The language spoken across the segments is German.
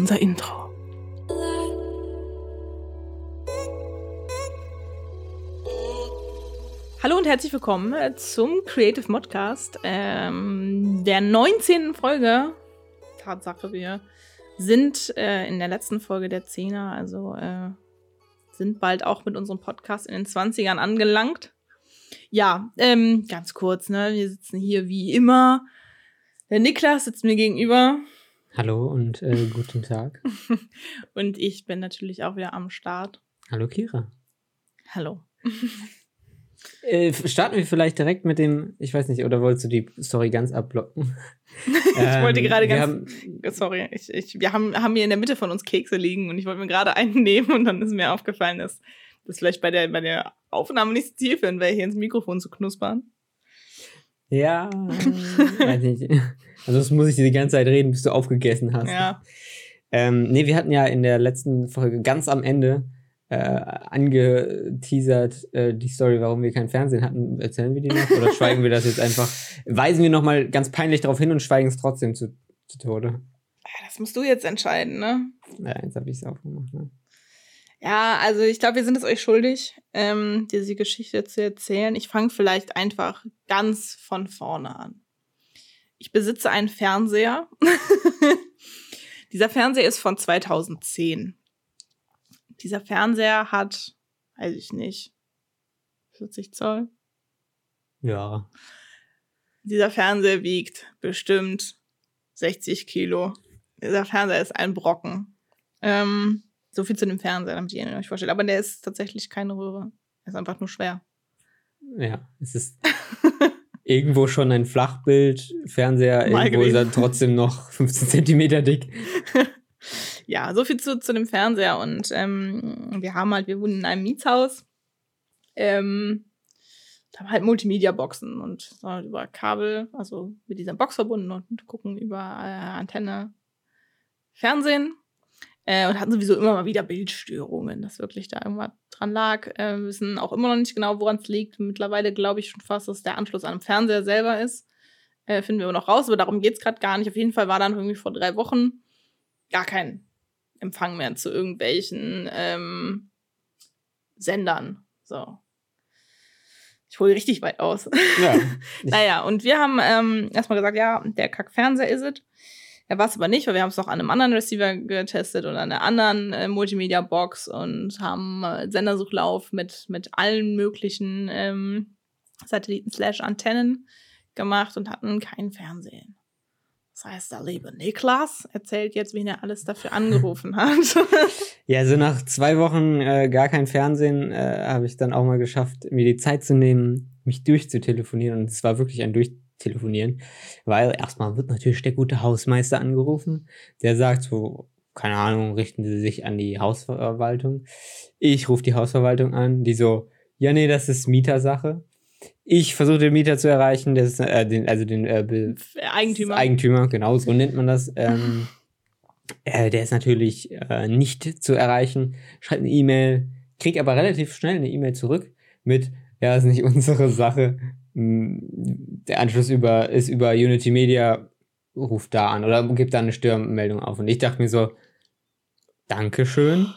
unser Intro. Hallo und herzlich willkommen äh, zum Creative Modcast, ähm, der 19. Folge. Tatsache, wir sind äh, in der letzten Folge der Zehner, also äh, sind bald auch mit unserem Podcast in den 20ern angelangt. Ja, ähm, ganz kurz, ne? Wir sitzen hier wie immer. Der Niklas sitzt mir gegenüber. Hallo und äh, guten Tag. und ich bin natürlich auch wieder am Start. Hallo Kira. Hallo. Äh, starten wir vielleicht direkt mit dem, ich weiß nicht, oder wolltest du die Story ganz abblocken? ich ähm, wollte gerade ganz, haben, sorry, ich, ich, wir haben, haben hier in der Mitte von uns Kekse liegen und ich wollte mir gerade einen nehmen und dann ist mir aufgefallen, dass das vielleicht bei der, bei der Aufnahme nicht zielführend wäre, hier ins Mikrofon zu knuspern. Ja, weiß nicht. Also das muss ich dir die ganze Zeit reden, bis du aufgegessen hast. Ja. Ähm, nee, wir hatten ja in der letzten Folge ganz am Ende äh, angeteasert äh, die Story, warum wir kein Fernsehen hatten. Erzählen wir die noch oder schweigen wir das jetzt einfach? Weisen wir nochmal ganz peinlich darauf hin und schweigen es trotzdem zu, zu Tode? Das musst du jetzt entscheiden, ne? Ja, jetzt habe ich es auch gemacht, ne? Ja, also ich glaube, wir sind es euch schuldig, ähm, diese Geschichte zu erzählen. Ich fange vielleicht einfach ganz von vorne an. Ich besitze einen Fernseher. Dieser Fernseher ist von 2010. Dieser Fernseher hat, weiß ich nicht, 40 Zoll. Ja. Dieser Fernseher wiegt bestimmt 60 Kilo. Dieser Fernseher ist ein Brocken. Ähm, so viel zu dem Fernseher, damit ihr euch vorstellt. Aber der ist tatsächlich keine Röhre. Er ist einfach nur schwer. Ja, es ist irgendwo schon ein Flachbild, Fernseher, Mal irgendwo ist er trotzdem noch 15 Zentimeter dick. ja, so viel zu, zu dem Fernseher. Und ähm, wir haben halt, wir wohnen in einem Mietshaus. Ähm, da haben halt Multimedia-Boxen und so über Kabel, also mit dieser Box verbunden und gucken über äh, Antenne Fernsehen. Äh, und hatten sowieso immer mal wieder Bildstörungen, dass wirklich da irgendwas dran lag. Äh, wir wissen auch immer noch nicht genau, woran es liegt. Mittlerweile glaube ich schon fast, dass der Anschluss an den Fernseher selber ist. Äh, finden wir aber noch raus, aber darum geht es gerade gar nicht. Auf jeden Fall war dann irgendwie vor drei Wochen gar kein Empfang mehr zu irgendwelchen ähm, Sendern. So. Ich hole richtig weit aus. Ja. naja, und wir haben ähm, erstmal gesagt, ja, der Kack-Fernseher ist es. Er war es aber nicht, weil wir haben es auch an einem anderen Receiver getestet oder an einer anderen äh, Multimedia-Box und haben äh, Sendersuchlauf mit, mit allen möglichen ähm, Satelliten-Antennen gemacht und hatten kein Fernsehen. Das heißt, der liebe Niklas erzählt jetzt, wen er alles dafür angerufen hat. ja, also nach zwei Wochen äh, gar kein Fernsehen äh, habe ich dann auch mal geschafft, mir die Zeit zu nehmen, mich durchzutelefonieren. Und es war wirklich ein Durchtelefonieren telefonieren, weil erstmal wird natürlich der gute Hausmeister angerufen, der sagt so, keine Ahnung, richten Sie sich an die Hausverwaltung. Ich rufe die Hausverwaltung an, die so, ja, nee, das ist Mietersache. Ich versuche den Mieter zu erreichen, das ist, äh, den, also den äh, Eigentümer. Eigentümer, genau, so nennt man das. Ähm, äh, der ist natürlich äh, nicht zu erreichen. Schreibt eine E-Mail, kriegt aber relativ schnell eine E-Mail zurück mit, ja, ist nicht unsere Sache, der Anschluss über, ist über Unity Media, ruft da an oder gibt da eine Störmeldung auf. Und ich dachte mir so, Dankeschön.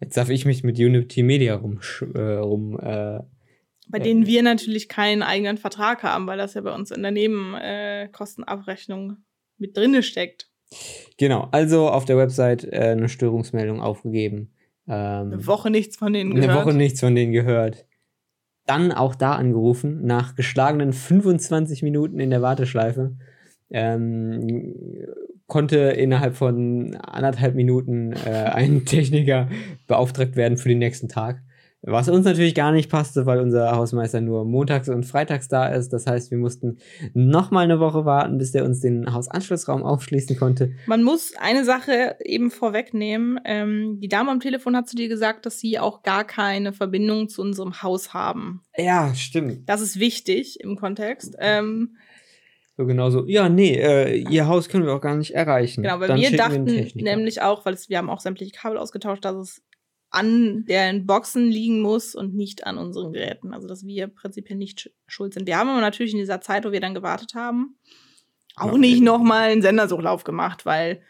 Jetzt darf ich mich mit Unity Media rum, äh, rum äh, bei denen wir natürlich keinen eigenen Vertrag haben, weil das ja bei uns in der Nebenkostenabrechnung äh, mit drinne steckt. Genau, also auf der Website äh, eine Störungsmeldung aufgegeben. Ähm, eine Woche nichts von denen gehört. Eine Woche nichts von denen gehört dann auch da angerufen, nach geschlagenen 25 Minuten in der Warteschleife. Ähm, konnte innerhalb von anderthalb Minuten äh, ein Techniker beauftragt werden für den nächsten Tag. Was uns natürlich gar nicht passte, weil unser Hausmeister nur montags und freitags da ist. Das heißt, wir mussten noch mal eine Woche warten, bis der uns den Hausanschlussraum aufschließen konnte. Man muss eine Sache eben vorwegnehmen. Ähm, die Dame am Telefon hat zu dir gesagt, dass sie auch gar keine Verbindung zu unserem Haus haben. Ja, stimmt. Das ist wichtig im Kontext. Ähm, so genau so, ja, nee, äh, ihr Haus können wir auch gar nicht erreichen. Genau, weil Dann wir dachten wir nämlich auch, weil es, wir haben auch sämtliche Kabel ausgetauscht, dass es an den Boxen liegen muss und nicht an unseren Geräten. Also dass wir prinzipiell nicht schuld sind. Wir haben aber natürlich in dieser Zeit, wo wir dann gewartet haben, auch ja, nicht nochmal einen Sendersuchlauf gemacht, weil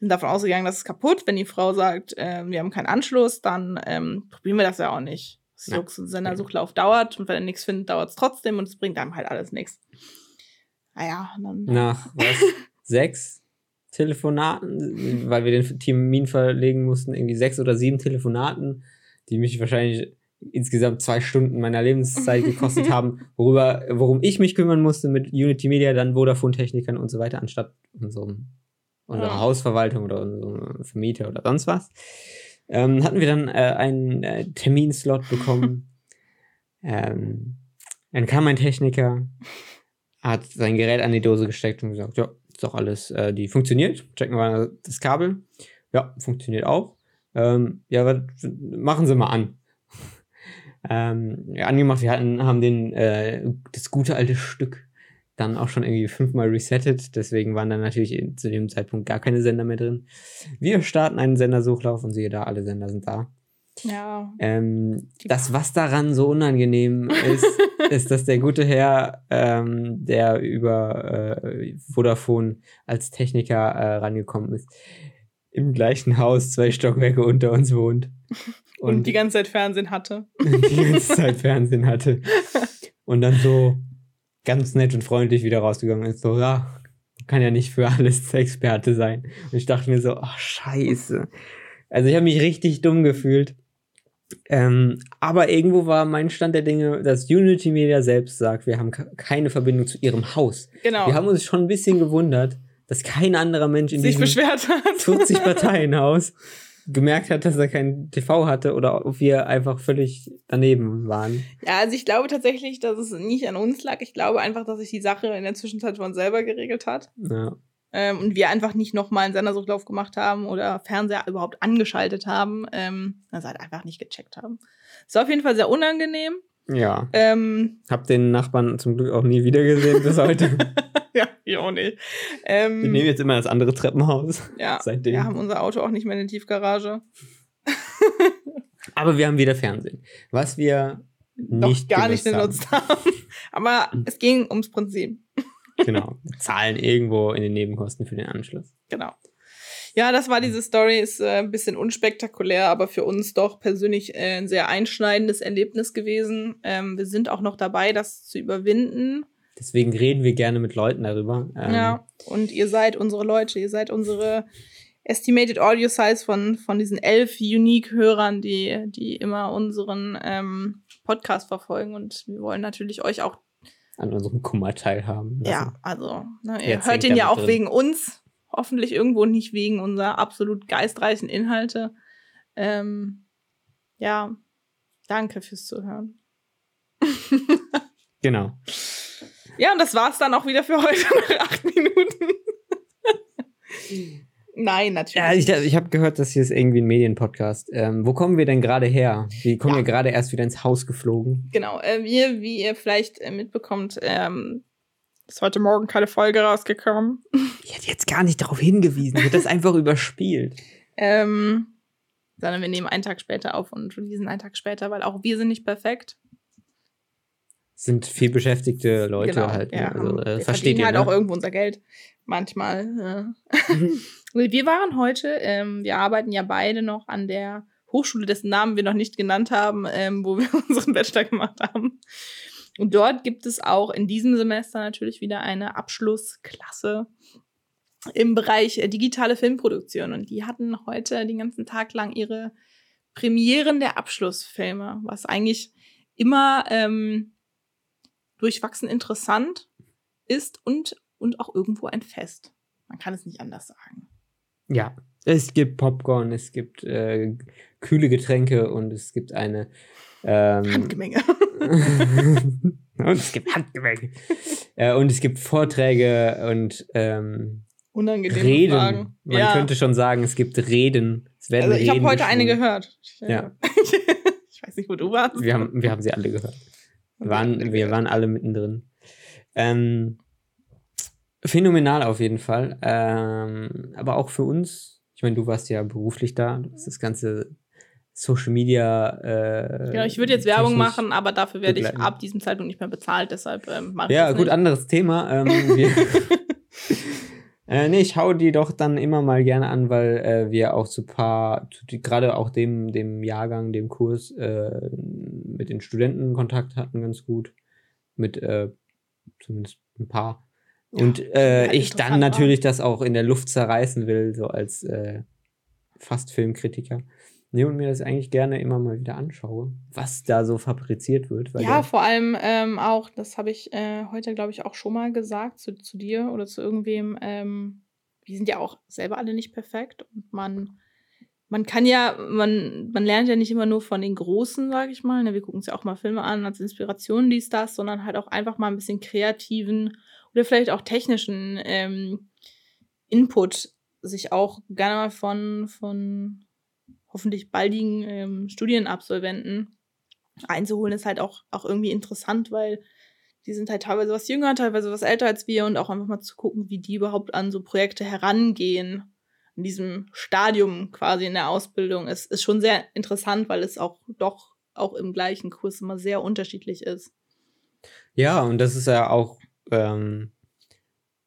sind davon ausgegangen, das ist kaputt. Wenn die Frau sagt, äh, wir haben keinen Anschluss, dann ähm, probieren wir das ja auch nicht. Das Ja. Jux und Sendersuchlauf dauert und wenn er nichts findet, dauert es trotzdem und es bringt einem halt alles nichts. Naja, dann. Nach was? sechs Telefonaten, weil wir den Termin verlegen mussten, irgendwie sechs oder sieben Telefonaten, die mich wahrscheinlich insgesamt zwei Stunden meiner Lebenszeit gekostet haben, worüber, worum ich mich kümmern musste mit Unity Media, dann Vodafone-Technikern und so weiter, anstatt unserem, unserer Ja. Hausverwaltung oder unserem Vermieter oder sonst was. Ähm, hatten wir dann äh, einen äh, Terminslot bekommen. ähm, dann kam ein Techniker, hat sein Gerät an die Dose gesteckt und gesagt, ja, ist doch alles, äh, die funktioniert. Checken wir das Kabel. Ja, funktioniert auch. Ähm, ja, machen Sie mal an. ähm, ja, angemacht, wir hatten, haben den, äh, das gute alte Stück dann auch schon irgendwie fünfmal resettet. Deswegen waren dann natürlich zu dem Zeitpunkt gar keine Sender mehr drin. Wir starten einen Sendersuchlauf und siehe da, alle Sender sind da. Ja. Ähm, das, was daran so unangenehm ist, ist, dass der gute Herr, ähm, der über äh, Vodafone als Techniker äh, rangekommen ist, im gleichen Haus zwei Stockwerke unter uns wohnt. Und, die ganze Zeit Fernsehen hatte. die ganze Zeit Fernsehen hatte. Und dann so ganz nett und freundlich wieder rausgegangen ist. So, ja, kann ja nicht für alles Experte sein. Und ich dachte mir so, ach, scheiße. Also ich habe mich richtig dumm gefühlt. Ähm, aber irgendwo war mein Stand der Dinge, dass Unity Media selbst sagt, wir haben ke- keine Verbindung zu ihrem Haus. Genau. Wir haben uns schon ein bisschen gewundert, dass kein anderer Mensch in sich diesem beschwert hat. 40 Parteienhaus gemerkt hat, dass er kein TV hatte oder ob wir einfach völlig daneben waren. Ja, also ich glaube tatsächlich, dass es nicht an uns lag. Ich glaube einfach, dass sich die Sache in der Zwischenzeit von selber geregelt hat. Ja. Ähm, und wir einfach nicht nochmal einen Sendersuchlauf gemacht haben oder Fernseher überhaupt angeschaltet haben. Ähm, also halt einfach nicht gecheckt haben. War auf jeden Fall sehr unangenehm. ja. Ähm, Hab den Nachbarn zum Glück auch nie wieder gesehen bis heute. ja, ich auch nicht. Wir Ähm, nehmen jetzt immer das andere Treppenhaus. ja, seitdem. wir haben unser Auto auch nicht mehr in der Tiefgarage. Aber wir haben wieder Fernsehen. Was wir Noch nicht gar nicht genutzt genutzt haben. Aber es ging ums Prinzip. Genau. Wir zahlen irgendwo in den Nebenkosten für den Anschluss. Genau. Ja, das war diese Story, ist äh, ein bisschen unspektakulär, aber für uns doch persönlich äh, ein sehr einschneidendes Erlebnis gewesen. Ähm, wir sind auch noch dabei, das zu überwinden. Deswegen reden wir gerne mit Leuten darüber. Ähm, Ja, und ihr seid unsere Leute, ihr seid unsere Estimated Audio Size von, von diesen elf Unique-Hörern, die, die immer unseren ähm, Podcast verfolgen. Und wir wollen natürlich euch auch, An unserem Kummer teilhaben. lassen. ja, also, ne, ihr Jetzt hört den ja auch drin. wegen uns, hoffentlich irgendwo nicht wegen unserer absolut geistreichen Inhalte. Ähm, ja, danke fürs Zuhören. Genau. Ja, und das war's dann auch wieder für heute nach acht Minuten. Nein, natürlich. Ja, ich, ich habe gehört, das hier ist irgendwie ein Medienpodcast. Ähm, wo kommen wir denn gerade her? Wir kommen Ja. ja gerade erst wieder ins Haus geflogen. Genau, äh, wir, wie ihr vielleicht äh, mitbekommt, ähm, ist heute Morgen keine Folge rausgekommen. Ich hätte jetzt gar nicht darauf hingewiesen. Hätte das einfach überspielt. Ähm, sondern wir nehmen einen Tag später auf und releasen einen Tag später, weil auch wir sind nicht perfekt. Sind viel beschäftigte Leute halt. Ne? ja. Also, äh, wir versteht ihr, halt ne? auch irgendwo unser Geld. Manchmal. Äh. wir waren heute, ähm, wir arbeiten ja beide noch an der Hochschule, dessen Namen wir noch nicht genannt haben, ähm, wo wir unseren Bachelor gemacht haben. Und dort gibt es auch in diesem Semester natürlich wieder eine Abschlussklasse im Bereich äh, digitale Filmproduktion. Und die hatten heute den ganzen Tag lang ihre Premieren der Abschlussfilme, was eigentlich immer ähm, durchwachsen interessant ist und, und auch irgendwo ein Fest. Man kann es nicht anders sagen. Ja, es gibt Popcorn, es gibt äh, kühle Getränke und es gibt eine. Ähm, Handgemenge. und es gibt Handgemenge. äh, und es gibt Vorträge und ähm, Unangenehme Reden. Fragen. Man ja. könnte schon sagen, es gibt Reden. Es werden also ich habe heute eine gehört. Ich, äh, Ja. ich weiß nicht, wo du warst. Wir haben, wir haben sie alle gehört. Wir waren, alle wir waren alle mittendrin. Ähm, phänomenal auf jeden Fall. Ähm, aber auch für uns, ich meine, du warst ja beruflich da, du hast das ganze Social Media. Äh, Genau, ich würde jetzt Werbung machen, aber dafür werde ich ab diesem Zeitpunkt nicht mehr bezahlt, deshalb ähm, mache ich Ja, gut, nicht. anderes Thema. Ähm, wir, Äh, nee, ich hau die doch dann immer mal gerne an, weil äh, wir auch so paar, gerade auch dem, dem Jahrgang, dem Kurs äh, mit den Studenten Kontakt hatten, ganz gut. Mit äh, zumindest ein paar. Und äh, ich dann natürlich war. das auch in der Luft zerreißen will, so als äh, fast Filmkritiker. Nee, und mir das eigentlich gerne immer mal wieder anschaue, was da so fabriziert wird. ja, vor allem ähm, auch, das habe ich äh, heute, glaube ich, auch schon mal gesagt zu, zu dir oder zu irgendwem. Ähm, wir sind ja auch selber alle nicht perfekt und man, man kann ja, man, man lernt ja nicht immer nur von den Großen, sage ich mal. Ne? Wir gucken uns ja auch mal Filme an als Inspiration, dies, das, sondern halt auch einfach mal ein bisschen kreativen oder vielleicht auch technischen ähm, Input sich auch gerne mal von, von hoffentlich baldigen ähm, Studienabsolventen einzuholen, ist halt auch, auch irgendwie interessant, weil die sind halt teilweise was jünger, teilweise was älter als wir und auch einfach mal zu gucken, wie die überhaupt an so Projekte herangehen. In diesem Stadium quasi in der Ausbildung ist, ist schon sehr interessant, weil es auch doch auch im gleichen Kurs immer sehr unterschiedlich ist. Ja, und das ist ja auch ähm,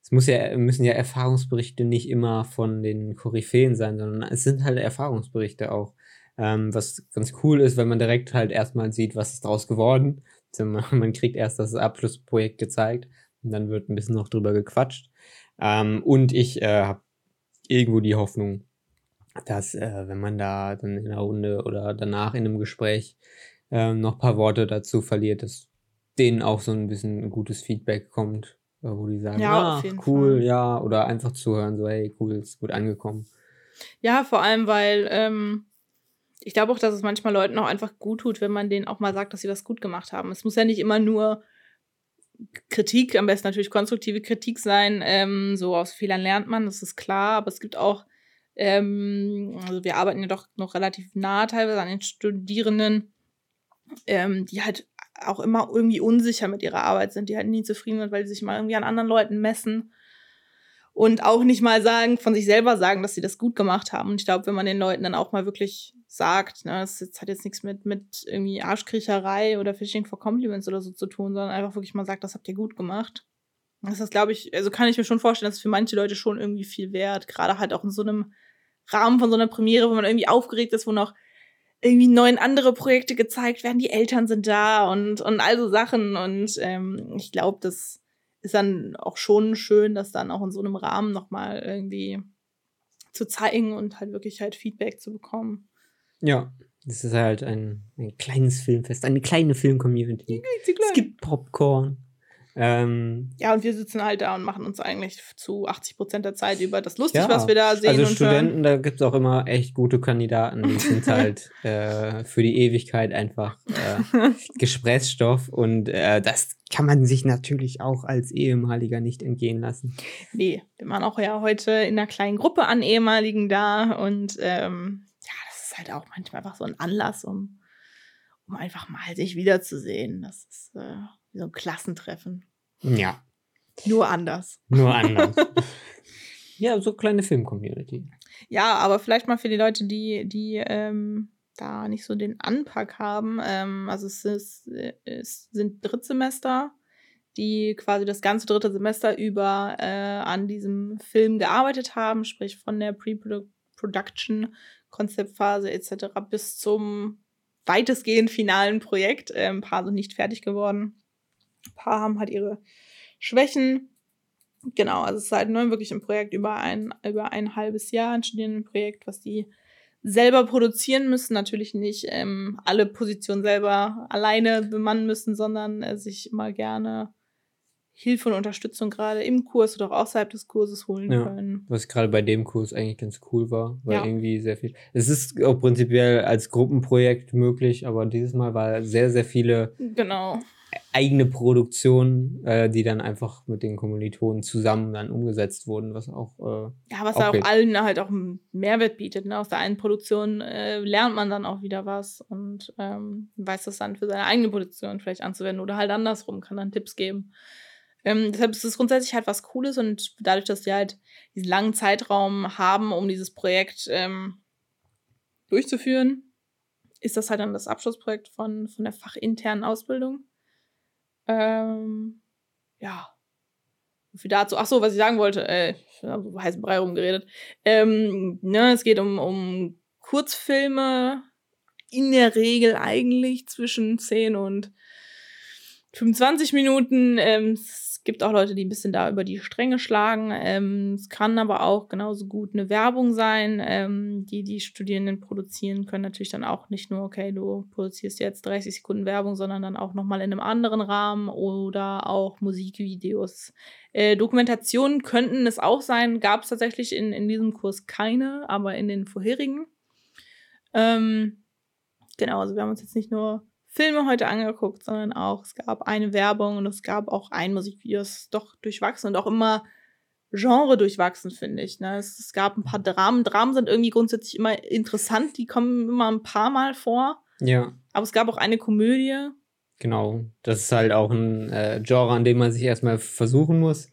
es muss ja, müssen ja Erfahrungsberichte nicht immer von den Koryphäen sein, sondern es sind halt Erfahrungsberichte auch. Ähm, was ganz cool ist, wenn man direkt halt erstmal sieht, was ist daraus geworden. Also man, kriegt erst das Abschlussprojekt gezeigt und dann wird ein bisschen noch drüber gequatscht. Ähm, und ich äh, habe irgendwo die Hoffnung, dass äh, wenn man da dann in der Runde oder danach in einem Gespräch äh, noch ein paar Worte dazu verliert, dass denen auch so ein bisschen gutes Feedback kommt wo die sagen, ja, ah, cool, Fall. ja, oder einfach zuhören, so, hey, cool, ist gut angekommen. Ja, vor allem, weil ähm, ich glaube auch, dass es manchmal Leuten auch einfach gut tut, wenn man denen auch mal sagt, dass sie was gut gemacht haben. Es muss ja nicht immer nur Kritik, am besten natürlich konstruktive Kritik sein. Ähm, so aus Fehlern lernt man, das ist klar, aber es gibt auch, ähm, also wir arbeiten ja doch noch relativ nah teilweise an den Studierenden, ähm, die halt auch immer irgendwie unsicher mit ihrer Arbeit sind, die halt nie zufrieden sind, weil sie sich mal irgendwie an anderen Leuten messen und auch nicht mal sagen, von sich selber sagen, dass sie das gut gemacht haben. Und ich glaube, wenn man den Leuten dann auch mal wirklich sagt, ne, das hat jetzt nichts mit, mit irgendwie Arschkriecherei oder Fishing for Compliments oder so zu tun, sondern einfach wirklich mal sagt, das habt ihr gut gemacht. Das ist, glaube ich, also kann ich mir schon vorstellen, dass für manche Leute schon irgendwie viel wert, gerade halt auch in so einem Rahmen von so einer Premiere, wo man irgendwie aufgeregt ist, wo noch irgendwie neun andere Projekte gezeigt werden, die Eltern sind da und, und all so Sachen. Und ähm, ich glaube, das ist dann auch schon schön, das dann auch in so einem Rahmen nochmal irgendwie zu zeigen und halt wirklich halt Feedback zu bekommen. Ja, das ist halt ein, ein kleines Filmfest, eine kleine Film-Community. Es gibt Popcorn. Ähm, ja, und wir sitzen halt da und machen uns eigentlich zu 80 Prozent der Zeit über das lustig, ja, was wir da sehen. Also und Studenten, hören. da gibt es auch immer echt gute Kandidaten, die sind halt äh, für die Ewigkeit einfach äh, Gesprächsstoff und äh, das kann man sich natürlich auch als ehemaliger nicht entgehen lassen. Nee, wir waren auch ja heute in einer kleinen Gruppe an ehemaligen da und ähm, ja, das ist halt auch manchmal einfach so ein Anlass, um, um einfach mal sich wiederzusehen. Das ist äh, so ein Klassentreffen. Ja. Nur anders. Nur anders. ja, so kleine Film-Community. Ja, aber vielleicht mal für die Leute, die, die ähm, da nicht so den Anpack haben. Ähm, also es, ist, es sind Drittsemester, die quasi das ganze dritte Semester über äh, an diesem Film gearbeitet haben, sprich von der Pre-Production, Konzeptphase etc. bis zum weitestgehend finalen Projekt. Äh, ein paar sind nicht fertig geworden. Ein paar haben halt ihre Schwächen. Genau, also es ist halt nur wirklich ein Projekt über ein, über ein halbes Jahr, ein Studierendenprojekt, was die selber produzieren müssen. Natürlich nicht ähm, alle Positionen selber alleine bemannen müssen, sondern äh, sich immer gerne Hilfe und Unterstützung gerade im Kurs oder auch außerhalb des Kurses holen ja, können. Was gerade bei dem Kurs eigentlich ganz cool war, weil ja. irgendwie sehr viel. Es ist auch prinzipiell als Gruppenprojekt möglich, aber dieses Mal war sehr, sehr viele genau eigene Produktion, äh, die dann einfach mit den Kommilitonen zusammen dann umgesetzt wurden, was auch. Äh, ja, was auch, auch allen halt auch einen Mehrwert bietet. Ne? Aus der einen Produktion äh, lernt man dann auch wieder was und ähm, weiß das dann für seine eigene Produktion vielleicht anzuwenden oder halt andersrum, kann dann Tipps geben. Ähm, deshalb ist es grundsätzlich halt was Cooles und dadurch, dass wir halt diesen langen Zeitraum haben, um dieses Projekt ähm, durchzuführen, ist das halt dann das Abschlussprojekt von, von der fachinternen Ausbildung. Ähm, ja, viel dazu. Ach so, was ich sagen wollte, äh, ich habe so heißen Brei rumgeredet. Ähm, ne, es geht um, um Kurzfilme, in der Regel eigentlich zwischen 10 und 25 Minuten. Ähm, gibt auch Leute, die ein bisschen da über die Stränge schlagen. Ähm, es kann aber auch genauso gut eine Werbung sein, ähm, die die Studierenden produzieren können. Natürlich dann auch nicht nur, okay, du produzierst jetzt 30 Sekunden Werbung, sondern dann auch nochmal in einem anderen Rahmen oder auch Musikvideos. Äh, Dokumentationen könnten es auch sein, gab es tatsächlich in, in diesem Kurs keine, aber in den vorherigen. Ähm, genau, also wir haben uns jetzt nicht nur Filme heute angeguckt, sondern auch, es gab eine Werbung und es gab auch ein Musikvideo. Es ist doch durchwachsen und auch immer Genre durchwachsen, finde ich. Ne? Es, es, gab ein paar Dramen. Dramen sind irgendwie grundsätzlich immer interessant, die kommen immer ein paar Mal vor. Ja. Aber es gab auch eine Komödie. Genau, das ist halt auch ein äh, Genre, an dem man sich erstmal versuchen muss.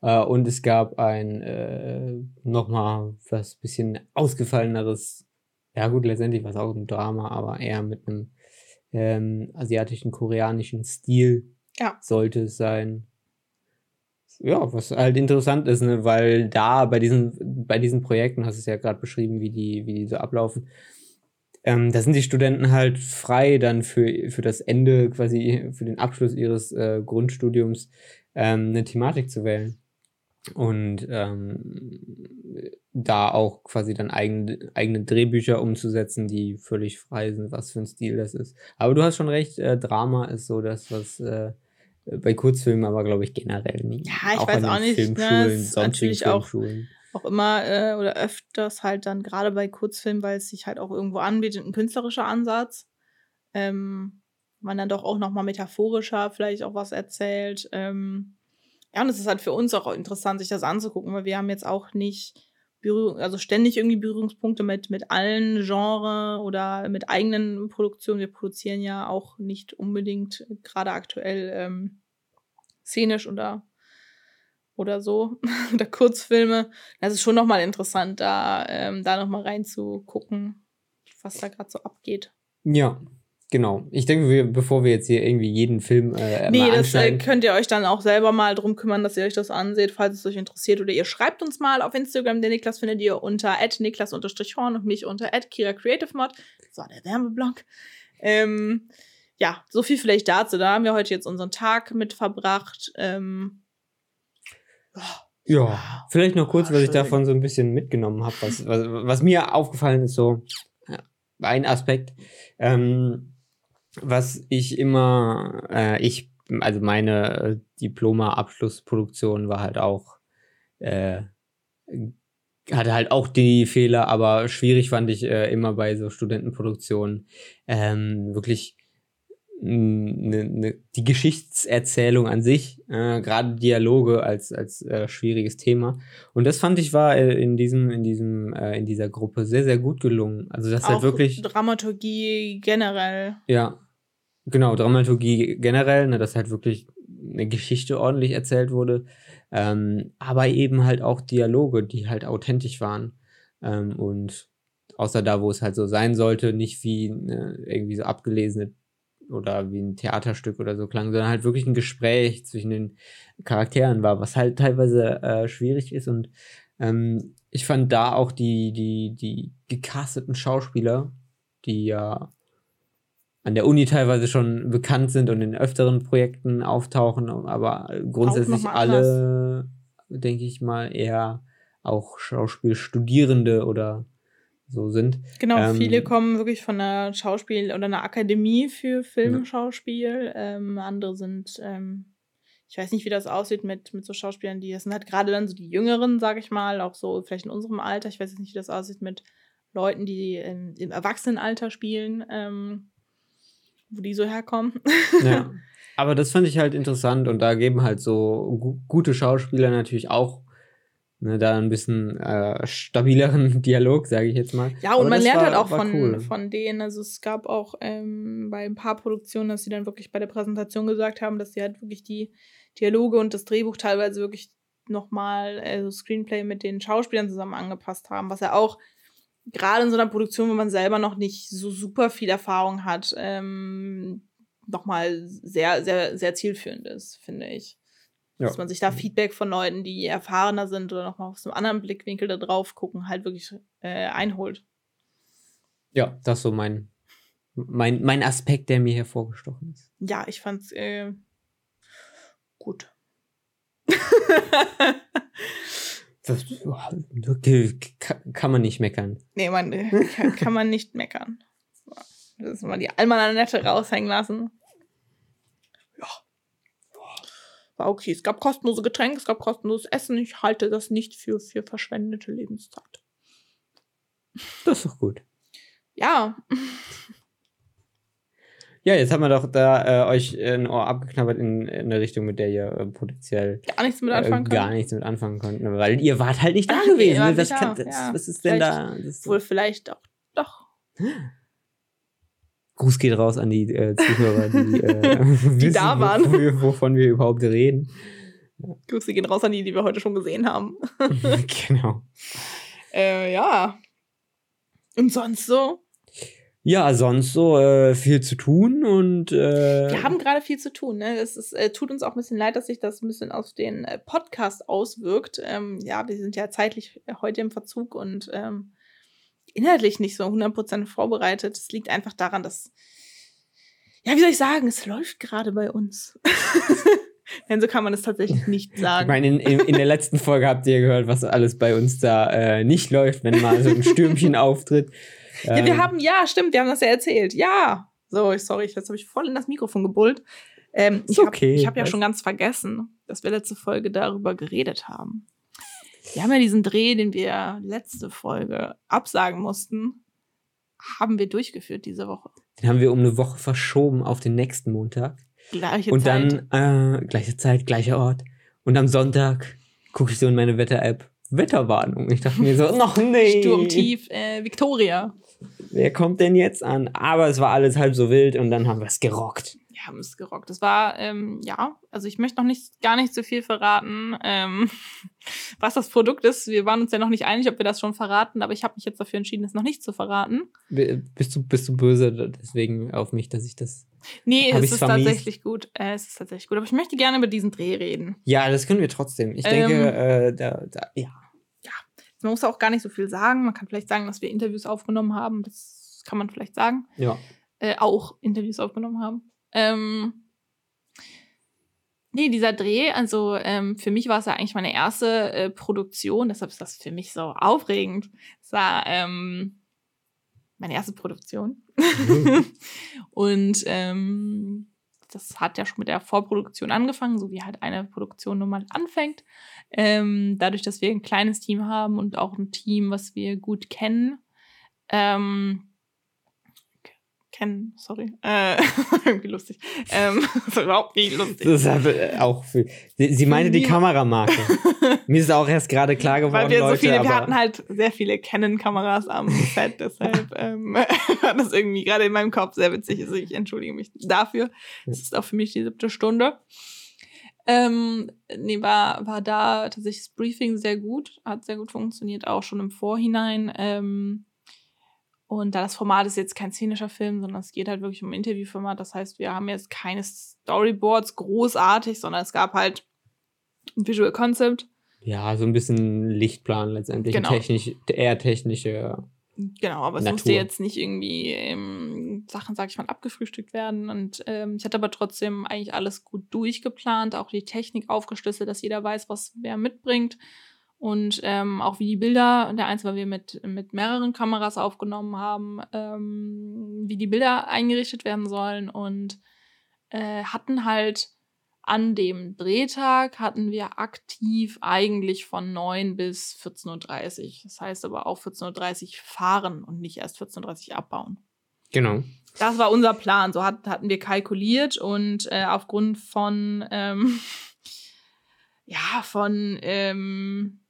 Äh, und es gab ein äh, nochmal was bisschen ausgefalleneres, ja gut, letztendlich war es auch ein Drama, aber eher mit einem ähm, asiatischen, koreanischen Stil ja. sollte es sein. Ja, was halt interessant ist, ne, weil da bei diesen, bei diesen Projekten, hast du es ja gerade beschrieben, wie die, wie die so ablaufen, ähm, da sind die Studenten halt frei, dann für, für das Ende, quasi für den Abschluss ihres äh, Grundstudiums ähm, eine Thematik zu wählen. Und ähm, da auch quasi dann eigene, eigene Drehbücher umzusetzen, die völlig frei sind, was für ein Stil das ist. Aber du hast schon recht, äh, Drama ist so das, was äh, bei Kurzfilmen aber, glaube ich, generell nicht. Ja, ich auch weiß auch nicht. Filmschulen, ne, Filmschulen. Auch, auch immer äh, oder öfters halt dann gerade bei Kurzfilmen, weil es sich halt auch irgendwo anbietet, ein künstlerischer Ansatz. Ähm, man dann doch auch nochmal metaphorischer vielleicht auch was erzählt. Ähm, ja, und es ist halt für uns auch interessant, sich das anzugucken, weil wir haben jetzt auch nicht Berührung, also ständig irgendwie Berührungspunkte mit, mit allen Genres oder mit eigenen Produktionen. Wir produzieren ja auch nicht unbedingt gerade aktuell ähm, szenisch oder, oder so, oder Kurzfilme. Das ist schon nochmal interessant, da, ähm, da nochmal reinzugucken, was da gerade so abgeht. Ja, Genau. Ich denke, wir, bevor wir jetzt hier irgendwie jeden Film äh, Nee, das äh, könnt ihr euch dann auch selber mal drum kümmern, dass ihr euch das anseht, falls es euch interessiert. Oder ihr schreibt uns mal auf Instagram. Den Niklas findet ihr unter niklas-horn und mich unter kiracreativemod. So, der Werbeblock. Ähm, ja, so viel vielleicht dazu. Da haben wir heute jetzt unseren Tag mit verbracht. Ähm, ja, vielleicht noch kurz, oh, was ich davon so ein bisschen mitgenommen habe. Was, was, was, mir aufgefallen ist, so ein Aspekt. Ähm, was ich immer, äh, ich, also meine äh, Diploma-Abschlussproduktion war halt auch, äh, hatte halt auch die Fehler, aber schwierig fand ich äh, immer bei so Studentenproduktionen ähm, wirklich ne, ne, die Geschichtserzählung an sich, äh, gerade Dialoge als, als äh, schwieriges Thema. Und das fand ich war äh, in diesem, in diesem, äh, in dieser Gruppe sehr, sehr gut gelungen. Also das halt wirklich. Dramaturgie generell. Ja. Genau, Dramaturgie generell, ne, dass halt wirklich eine Geschichte ordentlich erzählt wurde. Ähm, aber eben halt auch Dialoge, die halt authentisch waren. Ähm, und außer da, wo es halt so sein sollte, nicht wie ne, irgendwie so abgelesene oder wie ein Theaterstück oder so klang, sondern halt wirklich ein Gespräch zwischen den Charakteren war, was halt teilweise äh, schwierig ist. Und ähm, ich fand da auch die, die, die gecasteten Schauspieler, die ja an der Uni teilweise schon bekannt sind und in öfteren Projekten auftauchen, aber grundsätzlich alle, denke ich mal, eher auch Schauspielstudierende oder so sind. Genau, ähm, viele kommen wirklich von einer Schauspiel- oder einer Akademie für Filmschauspiel. Ja. Ähm, andere sind, ähm, ich weiß nicht, wie das aussieht mit, mit so Schauspielern, die, das sind halt gerade dann so die Jüngeren, sag ich mal, auch so vielleicht in unserem Alter. Ich weiß jetzt nicht, wie das aussieht mit Leuten, die im, im Erwachsenenalter spielen, ähm, wo die so herkommen. Ja. Aber das fand ich halt interessant und da geben halt so gu gute Schauspieler natürlich auch ne, da ein bisschen äh, stabileren Dialog, sage ich jetzt mal. Ja, und Aber man lernt war, halt auch von, cool. von denen. Also es gab auch ähm, bei ein paar Produktionen, dass sie dann wirklich bei der Präsentation gesagt haben, dass sie halt wirklich die Dialoge und das Drehbuch teilweise wirklich nochmal, also Screenplay mit den Schauspielern zusammen angepasst haben, was ja auch gerade in so einer Produktion, wo man selber noch nicht so super viel Erfahrung hat, ähm, nochmal sehr, sehr, sehr zielführend ist, finde ich. Ja. Dass man sich da Feedback von Leuten, die erfahrener sind oder nochmal aus einem anderen Blickwinkel da drauf gucken, halt wirklich äh, einholt. Ja, das ist so mein, mein, mein Aspekt, der mir hervorgestochen ist. Ja, ich fand's äh, gut. das, kann man nicht meckern. Nee, man, kann, kann man nicht meckern. Das ist mal die Almanette raushängen lassen. Ja. War okay. Es gab kostenlose Getränke, es gab kostenloses Essen. Ich halte das nicht für, für verschwendete Lebenszeit. Das ist doch gut. Ja. Ja, jetzt haben wir doch da äh, euch ein Ohr abgeknabbert in, in eine Richtung, mit der ihr äh, potenziell gar nichts mit anfangen äh, Gar nichts mit anfangen konntet, weil ihr wart halt nicht da Ach, gewesen. Nee, das kann, das, ja. Was ist denn da? Das wohl vielleicht auch doch. Gruß geht raus an die äh, Zuhörer, die, äh, die wissen, da waren. Wovon wir, wovon wir überhaupt reden. Ja. Grüße gehen raus an die, die wir heute schon gesehen haben. genau. Äh, ja. Und sonst so? Ja, sonst so äh, viel zu tun und äh, wir haben gerade viel zu tun. Ne? Es ist, äh, tut uns auch ein bisschen leid, dass sich das ein bisschen auf den äh, Podcast auswirkt. Ähm, ja, wir sind ja zeitlich heute im Verzug und ähm, inhaltlich nicht so 100% vorbereitet. Es liegt einfach daran, dass, ja, wie soll ich sagen, es läuft gerade bei uns. Denn so kann man es tatsächlich nicht sagen. Ich meine, in, in, in, der letzten Folge habt ihr gehört, was alles bei uns da äh, nicht läuft, wenn mal so ein Stürmchen auftritt. Ja, ähm, wir haben, ja, stimmt, wir haben das ja erzählt. Ja. So, sorry, jetzt habe ich voll in das Mikrofon gebullt. Ähm, ich habe okay, hab ja schon ganz vergessen, dass wir letzte Folge darüber geredet haben. Wir haben ja diesen Dreh, den wir letzte Folge absagen mussten, haben wir durchgeführt diese Woche. Den haben wir um eine Woche verschoben auf den nächsten Montag. Gleiche und Zeit. Und dann, äh, gleiche Zeit, gleicher Ort. Und am Sonntag gucke ich so in meine Wetter-App. Wetterwarnung. Ich dachte mir so, noch nee. Sturmtief äh, Victoria. Wer kommt denn jetzt an? Aber es war alles halb so wild und dann haben wir es gerockt haben es gerockt. Das war, ähm, ja, also ich möchte noch nicht, gar nicht so viel verraten, ähm, was das Produkt ist. Wir waren uns ja noch nicht einig, ob wir das schon verraten, aber ich habe mich jetzt dafür entschieden, es noch nicht zu verraten. Bist du, bist du böse deswegen auf mich, dass ich das. Nee, es ist vermiest? tatsächlich gut. Äh, es ist tatsächlich gut. Aber ich möchte gerne über diesen Dreh reden. Ja, das können wir trotzdem. Ich denke, ähm, äh, da, da, ja. Man muss auch gar nicht so viel sagen. Man kann vielleicht sagen, dass wir Interviews aufgenommen haben. Das kann man vielleicht sagen. Ja. Äh, auch Interviews aufgenommen haben. Ähm, nee, dieser Dreh, also ähm, für mich war es ja eigentlich meine erste äh, Produktion, deshalb ist das für mich so aufregend. Es war ähm, meine erste Produktion. Mhm. Und ähm, das hat ja schon mit der Vorproduktion angefangen, so wie halt eine Produktion nun mal anfängt. Ähm, dadurch, dass wir ein kleines Team haben und auch ein Team, was wir gut kennen, ähm, kennen, sorry. Äh, irgendwie lustig. Ähm, das war überhaupt nicht lustig. Das ist auch für, sie, sie meinte die Kameramarke. Mir ist auch erst gerade klar geworden, Weil wir Leute, so viele, wir hatten halt sehr viele Canon-Kameras am Set, deshalb ähm, war das irgendwie gerade in meinem Kopf sehr witzig. Also ich entschuldige mich dafür. Das ist auch für mich die siebte Stunde. Ähm, nee, war, war da tatsächlich das Briefing sehr gut, hat sehr gut funktioniert, auch schon im Vorhinein. Ähm, und da das Format ist jetzt kein szenischer Film, sondern es geht halt wirklich um Interviewformat. Das heißt, wir haben jetzt keine Storyboards großartig, sondern es gab halt ein Visual Concept. Ja, so ein bisschen Lichtplan letztendlich. Genau. Technisch, eher technische. Genau, aber es Natur. musste jetzt nicht irgendwie ähm, Sachen, sag ich mal, abgefrühstückt werden. Und ähm, ich hatte aber trotzdem eigentlich alles gut durchgeplant, auch die Technik aufgeschlüsselt, dass jeder weiß, was wer mitbringt und ähm, auch wie die Bilder, der eins, weil wir mit, mit mehreren Kameras aufgenommen haben, ähm, wie die Bilder eingerichtet werden sollen und äh, hatten halt an dem Drehtag hatten wir aktiv eigentlich von 9 bis 14.30 Uhr. Das heißt aber auch 14.30 Uhr fahren und nicht erst 14.30 Uhr abbauen. Genau. Das war unser Plan. So hat, hatten wir kalkuliert und äh, aufgrund von, ähm, ja, von, ähm,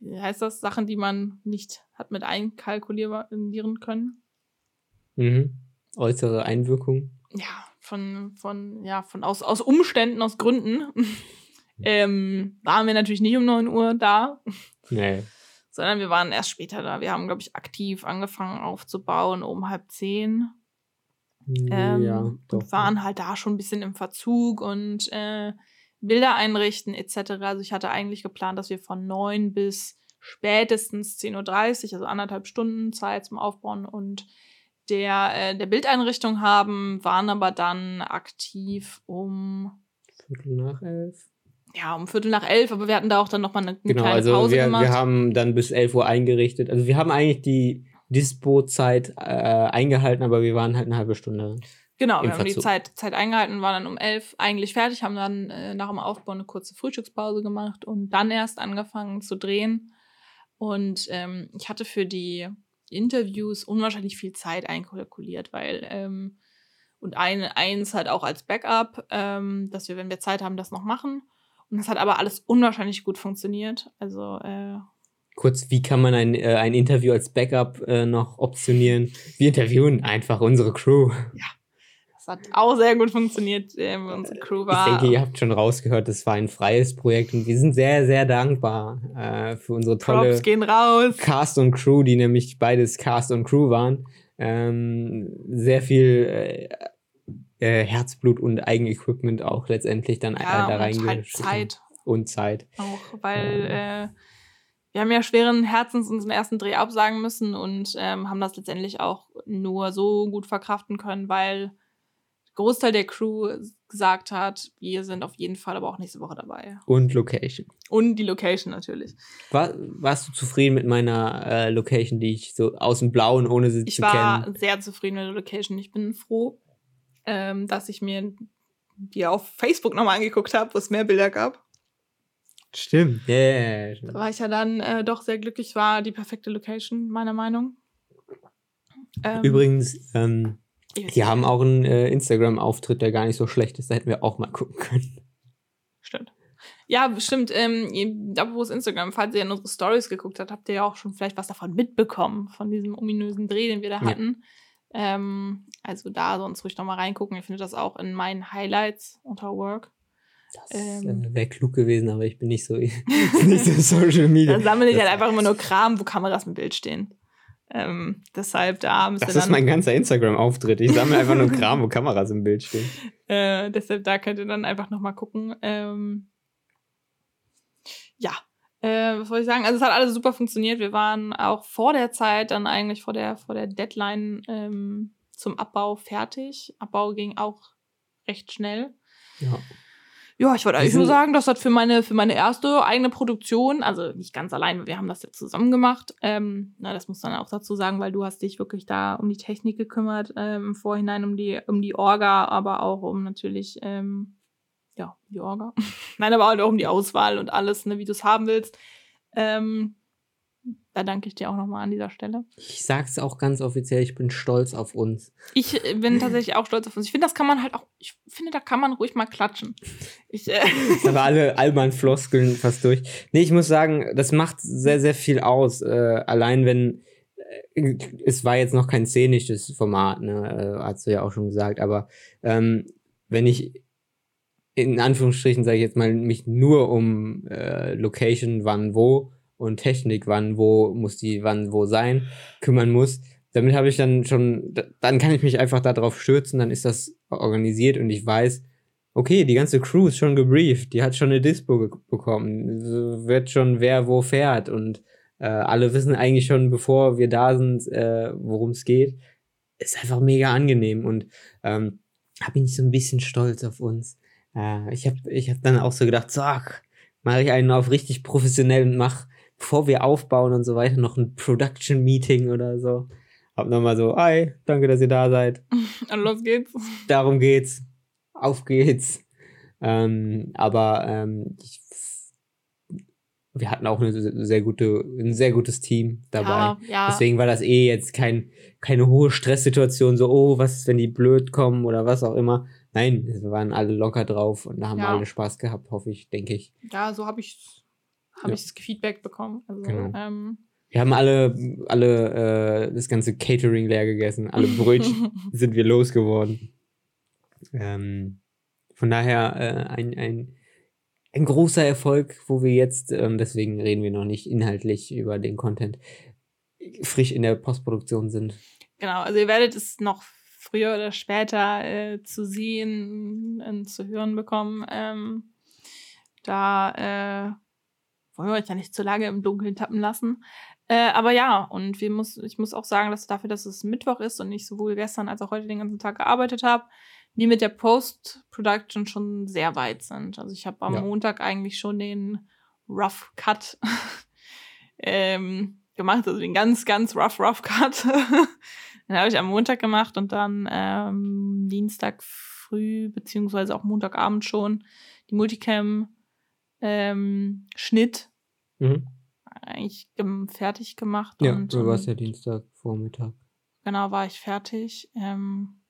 wie heißt das, Sachen, die man nicht hat mit einkalkulieren können. Mhm. Äußere Einwirkung. Ja, von, von, ja, von aus, aus Umständen, aus Gründen. ähm, waren wir natürlich nicht um 9 Uhr da. Nee. Sondern wir waren erst später da. Wir haben, glaube ich, aktiv angefangen aufzubauen um halb zehn. Ähm, ja, doch. waren halt da schon ein bisschen im Verzug und äh, Bilder einrichten etc. Also ich hatte eigentlich geplant, dass wir von 9 bis spätestens 10.30 Uhr, also anderthalb Stunden Zeit zum Aufbauen und der, äh, der Bildeinrichtung haben, waren aber dann aktiv um Viertel nach elf. Ja, um Viertel nach elf, aber wir hatten da auch dann nochmal eine, eine Genau, kleine also Pause wir, gemacht. wir haben dann bis 11 Uhr eingerichtet. Also wir haben eigentlich die Dispo-Zeit äh, eingehalten, aber wir waren halt eine halbe Stunde. Genau, wir haben die. Zeit, Zeit eingehalten, waren dann um elf eigentlich fertig, haben dann äh, nach dem Aufbau eine kurze Frühstückspause gemacht und dann erst angefangen zu drehen. Und ähm, ich hatte für die Interviews unwahrscheinlich viel Zeit einkalkuliert, weil ähm, und ein, eins halt auch als Backup, ähm, dass wir, wenn wir Zeit haben, das noch machen. Und das hat aber alles unwahrscheinlich gut funktioniert. Also äh, Kurz, wie kann man ein, äh, ein Interview als Backup äh, noch optionieren? Wir interviewen einfach unsere Crew. das hat auch sehr gut funktioniert. Ähm, unsere Crew Ich war. denke, ihr habt schon rausgehört, das war ein freies Projekt und wir sind sehr, sehr dankbar äh, für unsere tolle Props gehen raus. Cast und Crew, die nämlich beides Cast und Crew waren. Ähm, sehr viel äh, äh, Herzblut und Eigenequipment auch letztendlich dann äh, Ja, da und halt reingeschickt. Zeit. Und Zeit. auch, weil äh, wir haben ja schweren Herzens unseren ersten Dreh absagen müssen und ähm, haben das letztendlich auch nur so gut verkraften können, weil Großteil der Crew gesagt hat, wir sind auf jeden Fall aber auch nächste Woche dabei. Und Location. Und die Location natürlich. War, warst du zufrieden mit meiner äh, Location, die ich so aus dem Blauen, ohne sie Ich zu war kennen? sehr zufrieden mit der Location. Ich bin froh, ähm, dass ich mir die auf Facebook nochmal angeguckt habe, wo es mehr Bilder gab. Stimmt. Yeah. Da war ich ja dann äh, doch sehr glücklich, war die perfekte Location, meiner Meinung. Ähm, Übrigens, ähm, die haben auch einen äh, Instagram-Auftritt, der gar nicht so schlecht ist. Da hätten wir auch mal gucken können. Stimmt. Ja, stimmt. Ähm, ihr- da wo es Instagram, falls ihr in unsere Stories geguckt habt, habt ihr ja auch schon vielleicht was davon mitbekommen, von diesem ominösen Dreh, den wir da Ja. Ähm, also da sonst ruhig nochmal reingucken. Ihr findet das auch in meinen Highlights unter Work. Das Ähm. äh, wäre klug gewesen, aber ich bin nicht so, nicht so Social Media. Dann sammle ich Das- halt einfach immer nur Kram, wo Kameras im Bild stehen. Ähm, deshalb da müsst Das ist mein ganzer Instagram-Auftritt. Ich sammle einfach nur Kram, wo Kameras im Bild stehen. äh, deshalb da könnt ihr dann einfach nochmal gucken. Ähm, ja, äh, was wollte ich sagen? Also es hat alles super funktioniert. Wir waren auch vor der Zeit, dann eigentlich vor der, vor der Deadline ähm, zum Abbau fertig. Abbau ging auch recht schnell. Ja. Ja, ich wollte eigentlich nur sagen, das hat für meine, für meine erste eigene Produktion, also nicht ganz allein, wir haben das ja zusammen gemacht. Ähm, na, das muss man auch dazu sagen, weil du hast dich wirklich da um die Technik gekümmert, ähm, im Vorhinein um die, um die Orga, aber auch um natürlich, ähm, ja, die Orga. Nein, aber auch um die Auswahl und alles, ne, wie du es haben willst. Ähm, da danke ich dir auch nochmal an dieser Stelle. Ich sag's auch ganz offiziell, ich bin stolz auf uns. Ich äh, bin tatsächlich auch stolz auf uns. Ich finde, das kann man halt auch, ich finde, da kann man ruhig mal klatschen. Ich, äh, wir alle albernen Floskeln fast durch. Nee, ich muss sagen, das macht sehr, sehr viel aus. Äh, allein wenn, äh, es war jetzt noch kein szenisches Format, ne, äh, hast du ja auch schon gesagt, aber ähm, wenn ich in Anführungsstrichen, sage ich jetzt mal, mich nur um äh, Location, wann, wo und Technik, wann, wo muss die, wann, wo sein, kümmern muss, damit habe ich dann schon, da- dann kann ich mich einfach darauf stürzen, dann ist das organisiert und ich weiß, okay, die ganze Crew ist schon gebrieft, die hat schon eine Dispo bekommen, wird schon wer wo fährt und äh, alle wissen eigentlich schon, bevor wir da sind, äh, worum es geht. Ist einfach mega angenehm und ähm, bin ich so ein bisschen stolz auf uns. Äh, ich habe ich hab dann auch so gedacht, so, mache ich einen auf richtig professionell und mach, bevor wir aufbauen und so weiter, noch ein Production-Meeting oder so. Hab nochmal so, hi, danke, dass ihr da seid und los geht's. darum geht's. Auf geht's. Ähm, aber ähm, ich, wir hatten auch eine sehr gute, ein sehr gutes Team dabei. Ja, ja. Deswegen war das eh jetzt kein, keine hohe Stresssituation, so, oh, was ist, wenn die blöd kommen oder was auch immer. Nein, wir waren alle locker drauf und da haben Ja. alle Spaß gehabt, hoffe ich, denke ich. ja, so habe ich hab Ja. ich das Feedback bekommen. Also, Genau. ähm, Wir haben alle, alle äh, das ganze Catering leer gegessen, alle Brötchen sind wir losgeworden. Ähm, von daher äh, ein, ein, ein großer Erfolg, wo wir jetzt, ähm, deswegen reden wir noch nicht inhaltlich über den Content, frisch in der Postproduktion sind. genau, also ihr werdet es noch früher oder später äh, zu sehen und zu hören bekommen. Ähm, da äh, wollen wir euch ja nicht zu lange im Dunkeln tappen lassen. Äh, aber ja, und wir muss, ich muss auch sagen, dass dafür, dass es Mittwoch ist und ich sowohl gestern als auch heute den ganzen Tag gearbeitet habe, wir mit der Post-Production schon sehr weit sind. Also ich habe am Ja. Montag eigentlich schon den Rough Cut ähm, gemacht, also den ganz, ganz rough, rough Cut. den habe ich am Montag gemacht und dann ähm, Dienstag früh, beziehungsweise auch Montagabend schon, die Multicam ähm, Schnitt Mhm. eigentlich fertig gemacht. Ja, und, du warst ja ähm, Dienstagvormittag. Genau, war ich fertig. Ähm,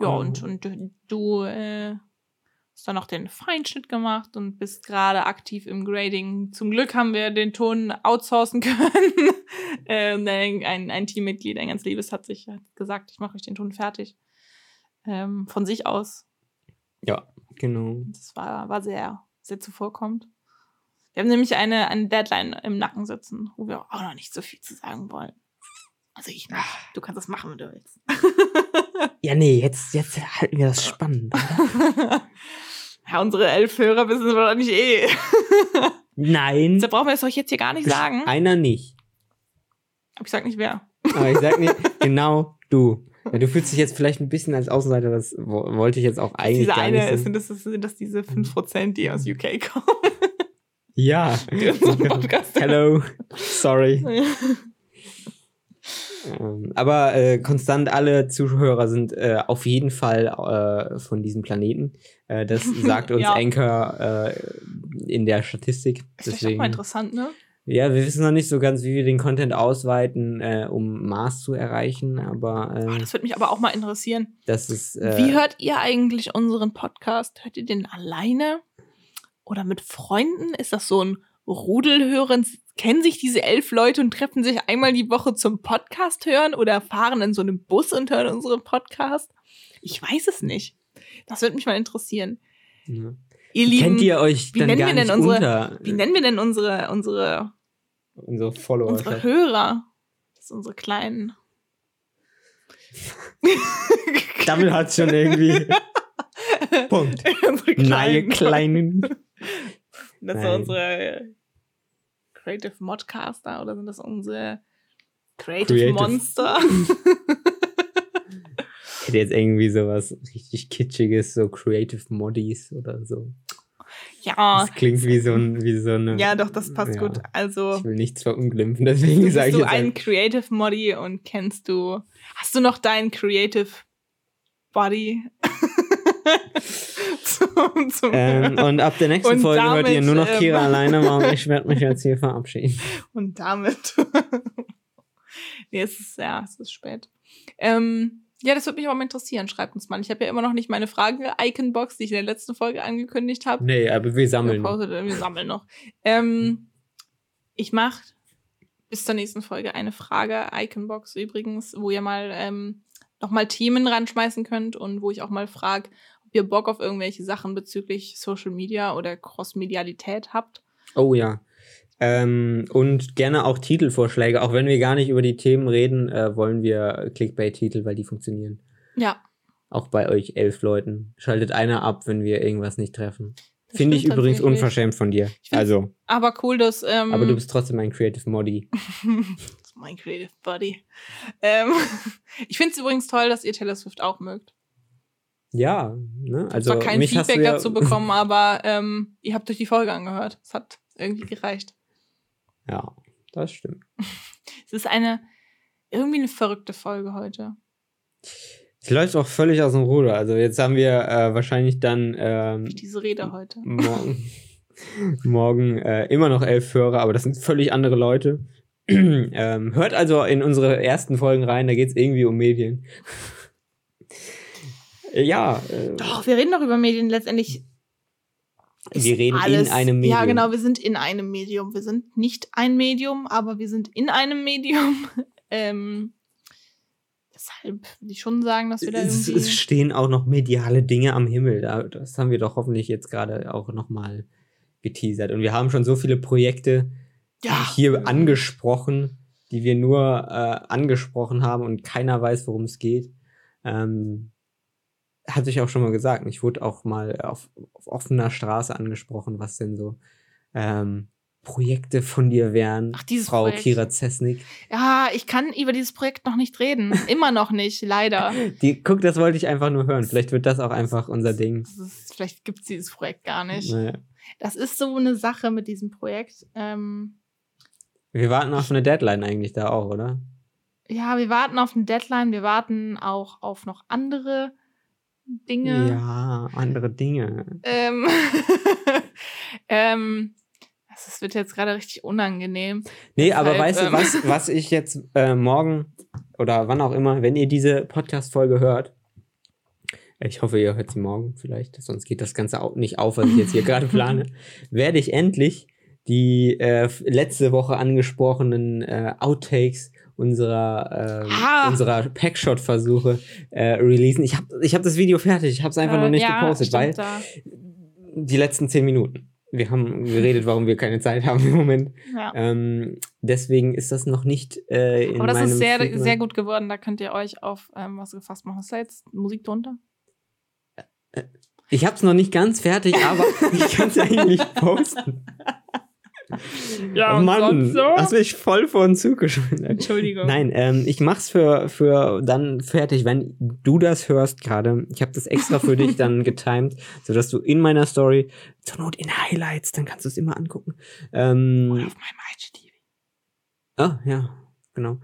ja, Cool. und, und du, du äh, hast dann noch den Feinschnitt gemacht und bist gerade aktiv im Grading. Zum Glück haben wir den Ton outsourcen können. ähm, ein, ein, Teammitglied, ein ganz liebes, hat sich hat gesagt, ich mache euch den Ton fertig. Ähm, von sich aus. Ja, genau. Das war, war sehr, sehr zuvorkommend. Wir haben nämlich eine, eine Deadline im Nacken sitzen, wo wir auch noch nicht so viel zu sagen wollen. Also ich nicht. Du kannst das machen, wenn du willst. Ja, nee, jetzt, jetzt halten wir das spannend. ja, unsere elf Hörer wissen es wahrscheinlich eh. Nein. Deshalb brauchen wir es euch jetzt hier gar nicht sagen. Einer nicht. Aber ich sag nicht wer. Aber ich sag nicht, genau du. Ja, du fühlst dich jetzt vielleicht ein bisschen als Außenseiter, das wo- wollte ich jetzt auch eigentlich Diese gar eine, nicht. sind So. das, sind das diese 5%, die aus UK kommen? Ja. Die unseren Podcast Hello. Sorry. Ähm, aber äh, konstant alle Zuhörer sind äh, auf jeden Fall äh, von diesem Planeten. Äh, das sagt uns Ja. Anchor äh, in der Statistik. Ist vielleicht auch mal interessant, ne? ja, wir wissen noch nicht so ganz, wie wir den Content ausweiten, äh, um Mars zu erreichen, aber Oh, das würde mich aber auch mal interessieren. das ist. Wie hört ihr eigentlich unseren Podcast? Hört ihr den alleine oder mit Freunden? Ist das so ein Rudelhören? Kennen sich diese elf Leute und treffen sich einmal die Woche zum Podcast hören oder fahren in so einem Bus und hören unseren Podcast? Ich weiß es nicht. Das würde mich mal interessieren. ja. Ihr Lieben, Kennt ihr euch wie dann nennen wir denn unsere- unter? wie nennen wir denn unsere, unsere, unsere Follower? unsere Hörer? Das sind unsere kleinen. Damit hat schon irgendwie. Punkt. unsere Nein, kleinen. Das sind unsere Creative Modcaster oder sind das unsere Creative, Creative. Monster? Ich hätte jetzt irgendwie sowas richtig Kitschiges, so Creative Moddies oder so. ja. Das klingt wie so, ein, wie so eine. Ja, doch, das passt Ja. gut. Also, Ich will nichts verunglimpfen, deswegen sage ich du jetzt ein einfach- Creative Moddy und kennst du, hast du noch deinen Creative Body? zum, zum ähm, Und ab der nächsten Folge hört ihr damit, nur noch ähm, Kira alleine machen. Ich werde mich jetzt hier verabschieden. Und damit. nee, es ist, ja, es ist spät. Ähm, ja, das würde mich aber mal interessieren. Schreibt uns mal. Ich habe ja immer noch nicht meine Frage-Icon-Box, die ich in der letzten Folge angekündigt habe. Nee, aber wir sammeln. noch. Pause, wir sammeln noch. Ähm, ich mache bis zur nächsten Folge eine Frage-Icon-Box übrigens, wo ihr mal ähm, nochmal Themen ranschmeißen könnt und wo ich auch mal frage, ihr Bock auf irgendwelche Sachen bezüglich Social Media oder Cross-Medialität habt. Oh ja. Ähm, und gerne auch Titelvorschläge. Auch wenn wir gar nicht über die Themen reden, äh, wollen wir Clickbait-Titel, weil die funktionieren. Ja, Auch bei euch elf Leuten. Schaltet einer ab, wenn wir irgendwas nicht treffen. Finde ich übrigens unverschämt von dir. Also, aber cool, dass. Ähm, aber du bist trotzdem ein Creative Moddy. mein Creative Body. Ähm, ich finde es übrigens toll, dass ihr Taylor Swift auch mögt. Ja, ne? Also, Also zwar kein Feedback ja, dazu bekommen, aber ähm, ihr habt euch die Folge angehört. Es hat irgendwie gereicht. Ja, das stimmt. Es ist eine irgendwie eine verrückte Folge heute. Es läuft auch völlig aus dem Ruder. Also jetzt haben wir äh, wahrscheinlich dann ähm, Diese Rede heute. morgen, morgen äh, immer noch elf Hörer, aber das sind völlig andere Leute. ähm, hört also in unsere ersten Folgen rein, da geht es irgendwie um Medien. Äh, ja, äh, Doch, wir reden doch über Medien. Letztendlich. Wir reden in einem Ja, Medium. genau, wir sind in einem Medium. Wir sind nicht ein Medium, aber wir sind in einem Medium. ähm, deshalb würde ich schon sagen, dass wir da es, irgendwie. es stehen auch noch mediale Dinge am Himmel. Da, das haben wir doch hoffentlich jetzt gerade auch nochmal geteasert. Und wir haben schon so viele Projekte ja, hier angesprochen, die wir nur äh, angesprochen haben und keiner weiß, worum es geht. Ähm, hatte ich auch schon mal gesagt. Ich wurde auch mal auf, auf offener Straße angesprochen, was denn so ähm, Projekte von dir wären, Ach, dieses Frau Projekt. Kira Zesnik. Ja, ich kann über dieses Projekt noch nicht reden. Immer noch nicht, leider. Die, guck, das wollte ich einfach nur hören. Vielleicht wird das auch einfach unser Ding. Ist, vielleicht gibt es dieses Projekt gar nicht. Naja. Das ist so eine Sache mit diesem Projekt. Ähm, Wir warten auf eine Deadline eigentlich da auch, oder? ja, wir warten auf eine Deadline. Wir warten auch auf noch andere Dinge. Ja, andere Dinge. Ähm, ähm, das wird jetzt gerade richtig unangenehm. Nee, aber Deshalb, weißt du, ähm, was, was ich jetzt äh, morgen oder wann auch immer, wenn ihr diese Podcast-Folge hört, ich hoffe, ihr hört sie morgen vielleicht, sonst geht das Ganze auch nicht auf, was ich jetzt hier gerade plane, werde ich endlich die äh, letzte Woche angesprochenen äh, Outtakes unserer, ähm, Ah. unserer Packshot-Versuche äh, releasen. Ich habe ich hab das Video fertig, ich habe es einfach Äh, noch nicht ja, gepostet, weil da. die letzten zehn Minuten. Wir haben geredet, warum wir keine Zeit haben im Moment. Ja. Ähm, deswegen ist das noch nicht äh, in Aber das ist sehr, Feed- sehr gut geworden. Da könnt ihr euch auf ähm, was gefasst machen. Ist da jetzt Musik drunter? Ich habe es noch nicht ganz fertig, aber ich kann es eigentlich posten. Ja, oh und Mann, so? hast mich voll vor den Zug geschoben. Entschuldigung. Nein, ähm, ich mach's für, für dann fertig, wenn du das hörst gerade. Ich habe das extra für dich dann getimed, sodass du in meiner Story, zur Not in Highlights, dann kannst du es immer angucken. Ähm, Oder auf meinem IGTV. Ah, ja, genau.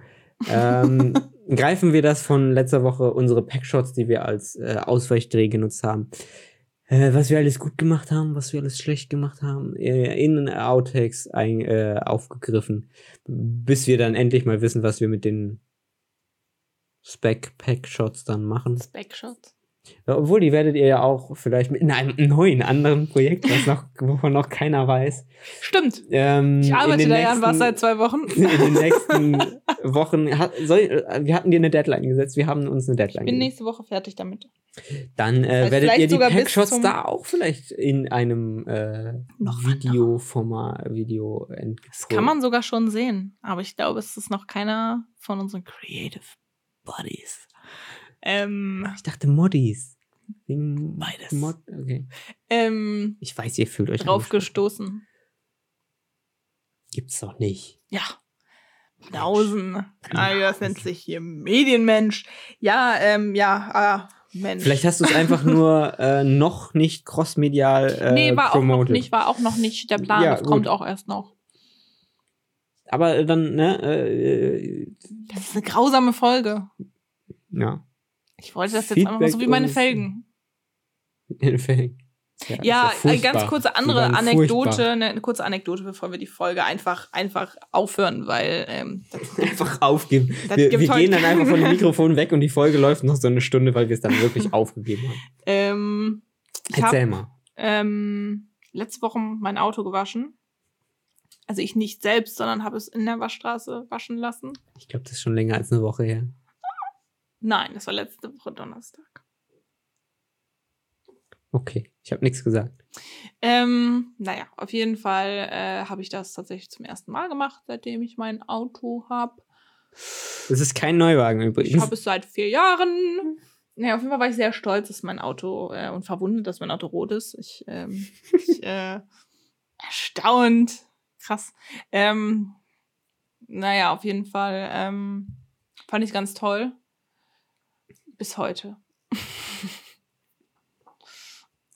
ähm, greifen wir das von letzter Woche, unsere Packshots, die wir als äh, Ausweichdreh genutzt haben. Äh, was wir alles gut gemacht haben, was wir alles schlecht gemacht haben, äh, in Outtakes ein, äh, aufgegriffen, bis wir dann endlich mal wissen, was wir mit den Spec-Packshots dann machen. Backshot. Obwohl, die werdet ihr ja auch vielleicht mit in einem neuen anderen Projekt, was noch, wovon noch keiner weiß. Stimmt. Ähm, Ich arbeite da ja an was seit zwei Wochen. in den nächsten Wochen. Hat, soll, äh, wir hatten dir eine Deadline gesetzt. Wir haben uns eine Deadline Ich bin gesetzt. nächste Woche fertig damit. Dann äh, werdet ihr die Packshots da auch vielleicht in einem äh, Videoformat, Video Das kann man sogar schon sehen. Aber ich glaube, es ist noch keiner von unseren Creative Buddies. Ähm, Ich dachte Moddies. Beides. Mod okay. ähm, Ich weiß, ihr fühlt euch drauf angesprochen. gestoßen. Gibt's doch nicht. Ja. Nausen. Ah, das nennt sich hier Medienmensch. Ja, ähm, ja, ah, Mensch. Vielleicht hast du es einfach nur äh, noch nicht crossmedial äh, nee, war auch noch promoted. nicht, war auch noch nicht der Plan. Ja, das kommt auch erst noch. Aber dann, ne, äh, Das ist eine grausame Folge. ja. Ich wollte das jetzt einfach mal so wie meine Felgen. In Fällen. Ja, Ja, ja eine ganz kurze andere Anekdote, eine, eine kurze Anekdote, bevor wir die Folge einfach, einfach aufhören, weil ähm, Einfach aufgeben. Wir, wir gehen dann einfach von dem Mikrofon weg und die Folge läuft noch so eine Stunde, weil wir es dann wirklich aufgegeben haben. ähm, ich Erzähl habe mal. ähm, letzte Woche mein Auto gewaschen. Also ich nicht selbst, sondern habe es in der Waschstraße waschen lassen. Ich glaube, das ist schon länger als eine Woche her. Nein, das war letzte Woche Donnerstag. Okay, ich habe nichts gesagt. Ähm, naja, auf jeden Fall äh, habe ich das tatsächlich zum ersten Mal gemacht, seitdem ich mein Auto habe. Das ist kein Neuwagen Ich übrigens. habe es seit vier Jahren. Naja, auf jeden Fall war ich sehr stolz, dass mein Auto äh, und verwundert, dass mein Auto rot ist. Ich, ähm, ich äh, erstaunt. Krass. Ähm, naja, auf jeden Fall ähm, fand ich ganz toll. Bis heute.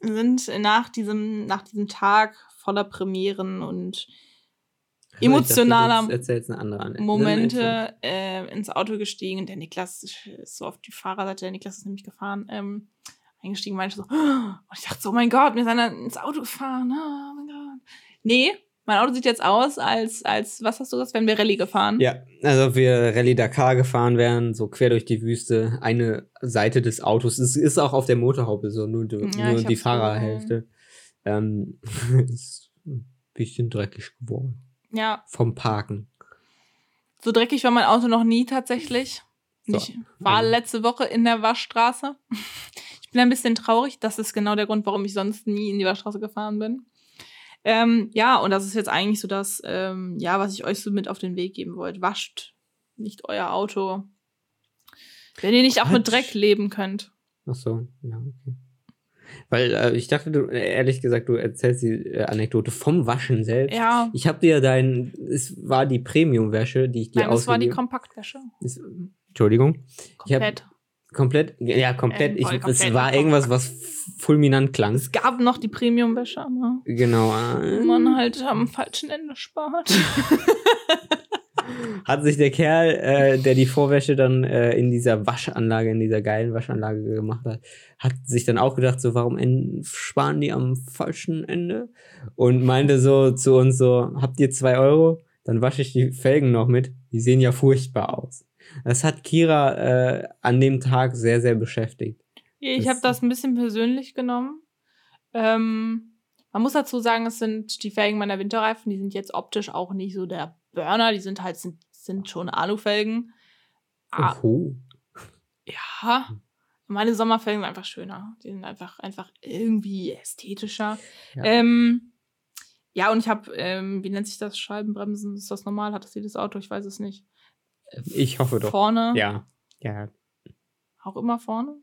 Wir sind nach diesem, nach diesem Tag voller Premieren und emotionaler dachte. Momente äh, ins Auto gestiegen. Der Niklas ist so auf die Fahrerseite, der Niklas ist nämlich gefahren, ähm, eingestiegen, meinte so, und ich dachte so, oh mein Gott, wir sind dann ins Auto gefahren, oh mein Gott. Nee, mein Auto sieht jetzt aus, als, als, was hast du gesagt, wenn wir Rallye gefahren? Ja, also ob wir Rallye Dakar gefahren wären, so quer durch die Wüste, eine Seite des Autos, es ist auch auf der Motorhaube so, nur, die- Ja, nur die Fahrerhälfte. Ähm, ist ein bisschen dreckig geworden. Ja, Vom Parken. so dreckig war mein Auto noch nie tatsächlich. So. Ich war Ähm. letzte Woche in der Waschstraße. Ich bin ein bisschen traurig. Das ist genau der Grund, warum ich sonst nie in die Waschstraße gefahren bin. Ähm, ja, und das ist jetzt eigentlich so das, ähm, ja, was ich euch so mit auf den Weg geben wollte. Wascht nicht euer Auto. Wenn ihr nicht auch mit. Dreck leben könnt. Ach so, ja, okay. Weil äh, ich dachte, du, äh, ehrlich gesagt, du erzählst die äh, Anekdote vom Waschen selbst. Ja. Ich habe dir dein, es war die Premium-Wäsche, die ich dir Nein, das war die ausgegeben- Kompaktwäsche. ist, Entschuldigung. Komplett. Komplett, ja, komplett. Ähm, ich, voll es komplett war irgendwas, was fulminant klang. Es gab noch die Premium-Wäsche, aber Genau. äh, man halt am falschen Ende spart. Hat sich der Kerl, äh, der die Vorwäsche dann äh, in dieser Waschanlage, in dieser geilen Waschanlage gemacht hat, hat sich dann auch gedacht, so, warum en- sparen die am falschen Ende? Und meinte so zu uns so, habt ihr zwei Euro? Dann wasche ich die Felgen noch mit. Die sehen ja furchtbar aus. Das hat Kira äh, an dem Tag sehr, sehr beschäftigt. Ich habe das ein bisschen persönlich genommen. Ähm, man muss dazu sagen, es sind die Felgen meiner Winterreifen, die sind jetzt optisch auch nicht so der Burner, die sind halt sind, sind schon Alufelgen. Ah, Oho. ja, meine Sommerfelgen sind einfach schöner. Die sind einfach, einfach irgendwie ästhetischer. Ja. Ähm, ja, und ich habe, ähm, wie nennt sich das? Scheibenbremsen? Ist das normal? Hat das jedes Auto? Ich weiß es nicht. Ich hoffe doch. Vorne? Ja. Ja. Auch immer vorne?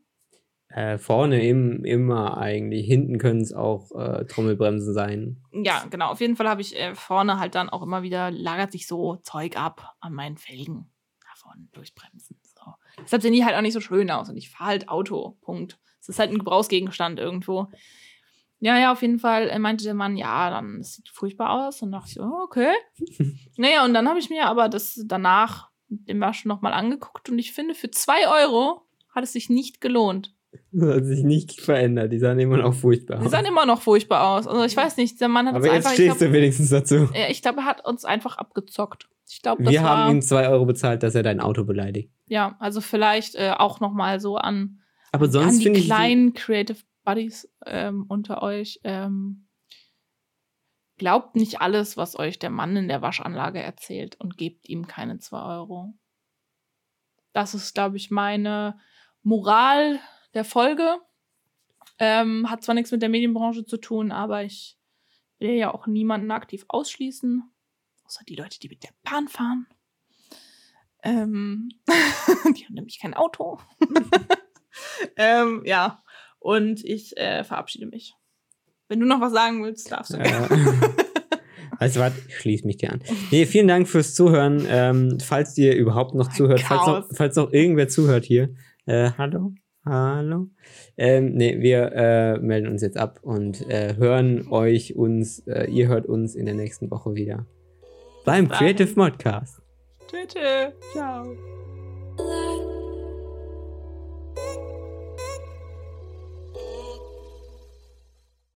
Äh, vorne im, immer eigentlich. Hinten können es auch äh, Trommelbremsen sein. Ja, genau. Auf jeden Fall habe ich äh, vorne halt dann auch immer wieder, lagert sich so Zeug ab an meinen Felgen. Davon durchbremsen. So. Deshalb sehen die halt auch nicht so schön aus. Und ich fahre halt Auto. Punkt. Es ist halt ein Gebrauchsgegenstand irgendwo. Ja, ja, auf jeden Fall äh, meinte der Mann, ja, dann sieht furchtbar aus. Und dachte ich, oh, okay. naja, und dann habe ich mir aber das danach den Waschen nochmal angeguckt. Und ich finde, für zwei Euro hat es sich nicht gelohnt. Das hat sich nicht verändert. Die sahen immer noch furchtbar Die aus. sahen immer noch furchtbar aus. Also ich weiß nicht, der Mann hat Aber jetzt einfach. stehst du wenigstens dazu. Ja, ich glaube, er hat uns einfach abgezockt. Ich glaube, das Wir war, haben ihm zwei Euro bezahlt, dass er dein Auto beleidigt. ja, also vielleicht äh, auch noch mal so an, Aber an sonst die finde ich. kleinen Creative Buddies ähm, unter euch. Ähm, glaubt nicht alles, was euch der Mann in der Waschanlage erzählt und gebt ihm keine zwei Euro. Das ist, glaube ich, meine Moral der Folge. Ähm, hat zwar nichts mit der Medienbranche zu tun, aber ich will ja auch niemanden aktiv ausschließen. Außer die Leute, die mit der Bahn fahren. Ähm, die haben nämlich kein Auto. ähm, ja, und ich äh, verabschiede mich. Wenn du noch was sagen willst, darfst du. Äh, also warte, ich schließe mich dir an. Nee, vielen Dank fürs Zuhören. Ähm, falls ihr überhaupt noch Ein zuhört, falls noch, falls noch irgendwer zuhört hier. Äh, hallo? Hallo? Ähm, nee, wir äh, melden uns jetzt ab und äh, hören euch uns, äh, ihr hört uns in der nächsten Woche wieder. Beim. Creative Modcast. Tschüss. Ciao.